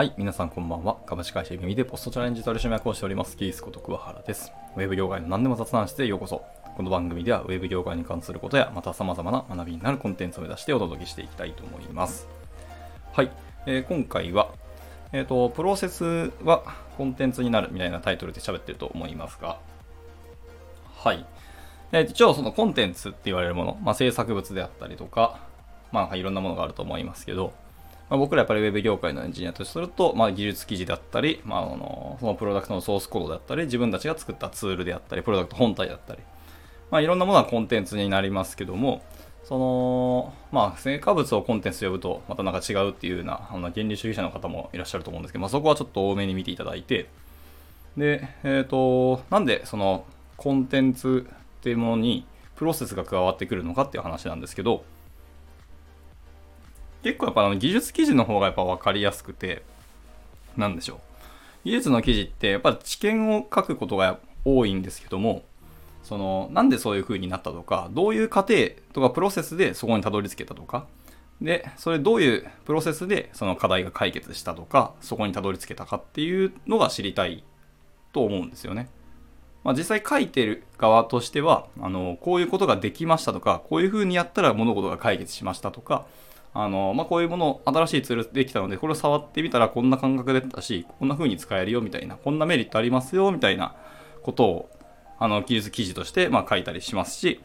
はい、皆さんこんばんは。株式会社組でポストチャレンジ取締役をしております、キースこと桑原です。ウェブ業界の何でも雑談室へようこそ。この番組ではウェブ業界に関することや、また様々な学びになるコンテンツを目指してお届けしていきたいと思います。はい、えー今回は、えっ、と、プロセスはコンテンツになるみたいなタイトルで喋ってると思いますが、はい。えー一応そのコンテンツって言われるもの、まあ、制作物であったりとか、まあいろんなものがあると思いますけど、まあ、僕らやっぱりウェブ業界のエンジニアとすると、まあ、技術記事だったり、まあ、あのそのプロダクトのソースコードだったり、自分たちが作ったツールであったり、プロダクト本体だったり、まあ、いろんなものがコンテンツになりますけども、その、まあ、成果物をコンテンツ呼ぶと、またなんか違うっていうような、あの原理主義者の方もいらっしゃると思うんですけど、まあ、そこはちょっと多めに見ていただいて、で、えっ、と、なんでそのコンテンツっていうものにプロセスが加わってくるのかっていう話なんですけど、結構やっぱあの技術記事の方がやっぱ分かりやすくて、なんでしょう。技術の記事ってやっぱ知見を書くことが多いんですけども、その、なんでそういう風になったとか、どういう過程とかプロセスでそこにたどり着けたとか、で、それどういうプロセスでその課題が解決したとか、そこにたどり着けたかっていうのが知りたいと思うんですよね。まあ、実際書いてる側としては、あの、こういうことができましたとか、こういう風にやったら物事が解決しましたとか、あの、まあ、こういうもの、新しいツールできたので、これを触ってみたらこんな感覚でったし、こんな風に使えるよみたいな、こんなメリットありますよみたいなことを、あの、技術記事として、まあ、書いたりしますし、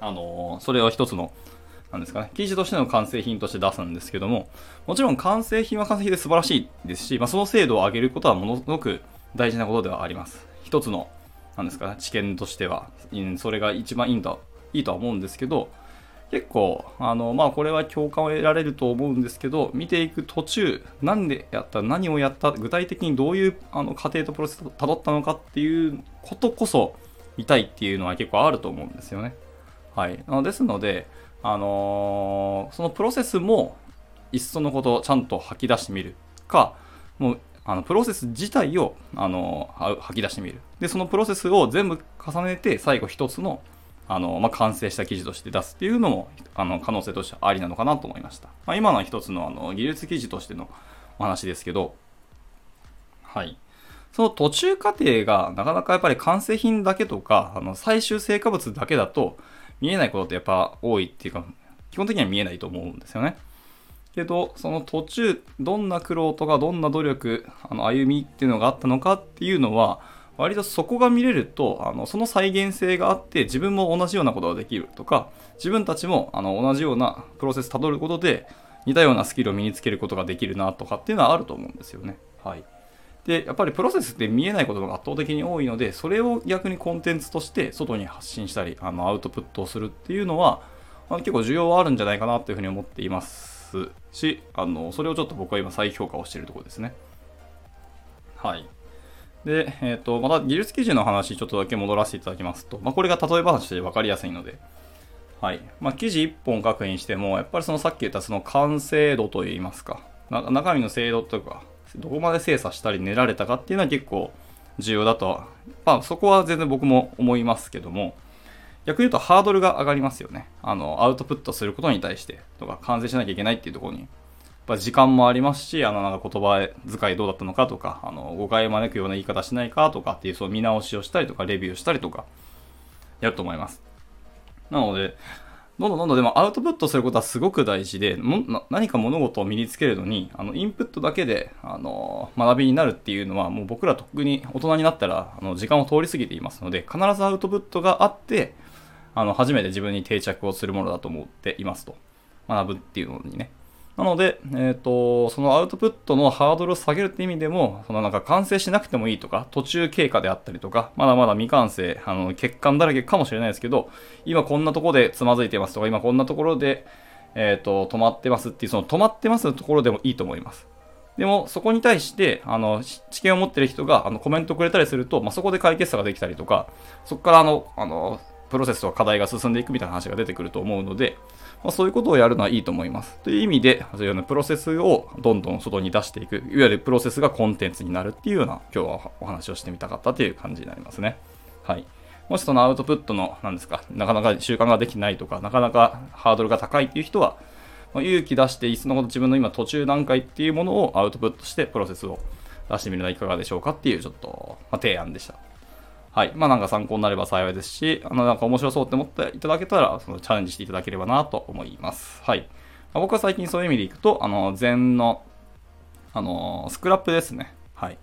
あの、それを一つの、なんですかね、記事としての完成品として出すんですけども、もちろん完成品は完成品で素晴らしいですし、まあ、その精度を上げることはものすごく大事なことではあります。一つの、なんですかね、知見としては、それが一番いいんだ、いいとは思うんですけど、結構、あの、まあ、これは共感を得られると思うんですけど、見ていく途中、なんでやった、何をやった、具体的にどういうあの過程とプロセスを辿ったのかっていうことこそ見たいっていうのは結構あると思うんですよね。はい。あですので、あのーそのプロセスも、いっそのことちゃんと吐き出してみるか、もう、あのプロセス自体を、あのー吐き出してみる。で、そのプロセスを全部重ねて、最後一つの、あの、まあ、完成した記事として出すっていうのも、あの、可能性としてありなのかなと思いました。まあ、今の一つの、あの、技術記事としてのお話ですけど、はい。その途中過程がなかなかやっぱり完成品だけとか、あの、最終成果物だけだと見えないことってやっぱ多いっていうか、基本的には見えないと思うんですよね。けど、その途中、どんな苦労とか、どんな努力、あの、歩みっていうのがあったのかっていうのは、割とそこが見れると、あの、その再現性があって、自分も同じようなことができるとか、自分たちも、あの、同じようなプロセスたどることで、似たようなスキルを身につけることができるなとかっていうのはあると思うんですよね。はい。で、やっぱりプロセスって見えないことが圧倒的に多いので、それを逆にコンテンツとして外に発信したり、あの、アウトプットをするっていうのは、あの結構需要はあるんじゃないかなというふうに思っていますし、あの、それをちょっと僕は今再評価をしているところですね。はい。で、えっ、と、また技術記事の話ちょっとだけ戻らせていただきますと、まあ、これが例え話で分かりやすいので、はい。まあ、記事1本書くにしても、やっぱりそのさっき言ったその完成度といいますか、中身の精度とか、どこまで精査したり練られたかっていうのは結構重要だとは、まあ、そこは全然僕も思いますけども、逆に言うとハードルが上がりますよね。あの、アウトプットすることに対して、とか、完成しなきゃいけないっていうところに。ぱ時間もありますし、あの、なんか言葉遣いどうだったのかとか、あの、誤解を招くような言い方しないかとかっていう、その見直しをしたりとか、レビューしたりとか、やると思います。なので、どんどんどんどんでもアウトプットすることはすごく大事で、何か物事を身につけるのに、あの、インプットだけで、あの、学びになるっていうのは、もう僕ら特に大人になったら、あの、時間を通り過ぎていますので、必ずアウトプットがあって、あの、初めて自分に定着をするものだと思っていますと。学ぶっていうのにね。なので、えっ、と、そのアウトプットのハードルを下げるって意味でも、そのなんか完成しなくてもいいとか、途中経過であったりとか、まだまだ未完成、あの、欠陥だらけかもしれないですけど、今こんなところでつまずいてますとか、今こんなところで、えっ、と、止まってますっていう、その止まってますのところでもいいと思います。でも、そこに対して、あの、知見を持ってる人が、あの、コメントくれたりすると、まあ、そこで解決策ができたりとか、そこから、あの、あの、プロセスとか課題が進んでいくみたいな話が出てくると思うので、まあ、そういうことをやるのはいいと思います。という意味で、そういうようなプロセスをどんどん外に出していく、いわゆるプロセスがコンテンツになるっていうような、今日はお話をしてみたかったという感じになりますね。はい。もしそのアウトプットの、なんですか、なかなか習慣ができないとか、なかなかハードルが高いっていう人は、ま勇気出していっそのこと自分の今途中段階っていうものをアウトプットしてプロセスを出してみるのはいかがでしょうかっていうちょっと、まあ、提案でした。はい。まあなんか参考になれば幸いですし、あのなんか面白そうって思っていただけたら、そのチャレンジしていただければなと思います。はい。まあ、僕は最近そういう意味でいくと、あの、禅の、あの、スクラップですね。はい。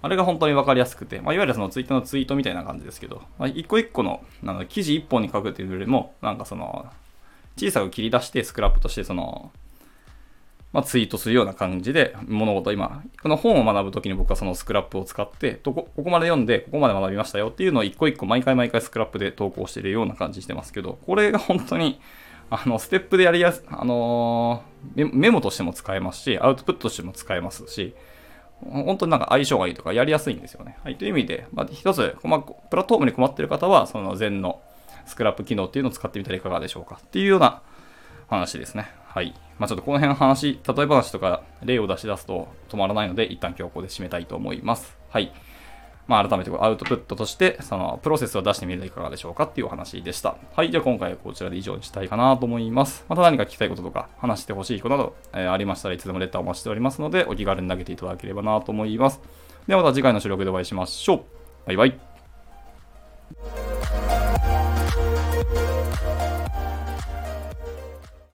あれが本当にわかりやすくて、まあ、いわゆるそのツイッターのツイートみたいな感じですけど、まあ、一個一個の、あの記事一本に書くっていうよりも、なんかその、小さく切り出してスクラップとしてその、まあ、ツイートするような感じで物事今、この本を学ぶときに僕はそのスクラップを使って、こここまで読んで、ここまで学びましたよっていうのを一個一個毎回毎回スクラップで投稿しているような感じしてますけど、これが本当に、あの、ステップでやりやす、あのー、メモとしても使えますし、アウトプットとしても使えますし、本当になんか相性がいいとかやりやすいんですよね。はい。という意味で、まあ、一つ、まあ、プラットフォームに困っている方は、その禅のスクラップ機能っていうのを使ってみたらいかがでしょうかっていうような話ですね。はい。まあ、ちょっとこの辺の話、例え話とか例を出し出すと止まらないので、一旦今日ここで締めたいと思います。はい。まあ、改めてアウトプットとして、そのプロセスを出してみるといかがでしょうかっていうお話でした。はい。じゃあ今回はこちらで以上にしたいかなと思います。また何か聞きたいこととか話してほしいことなど、えー、ありましたらいつでもレターをお待ちしておりますので、お気軽に投げていただければなと思います。ではまた次回の収録でお会いしましょう。バイバイ。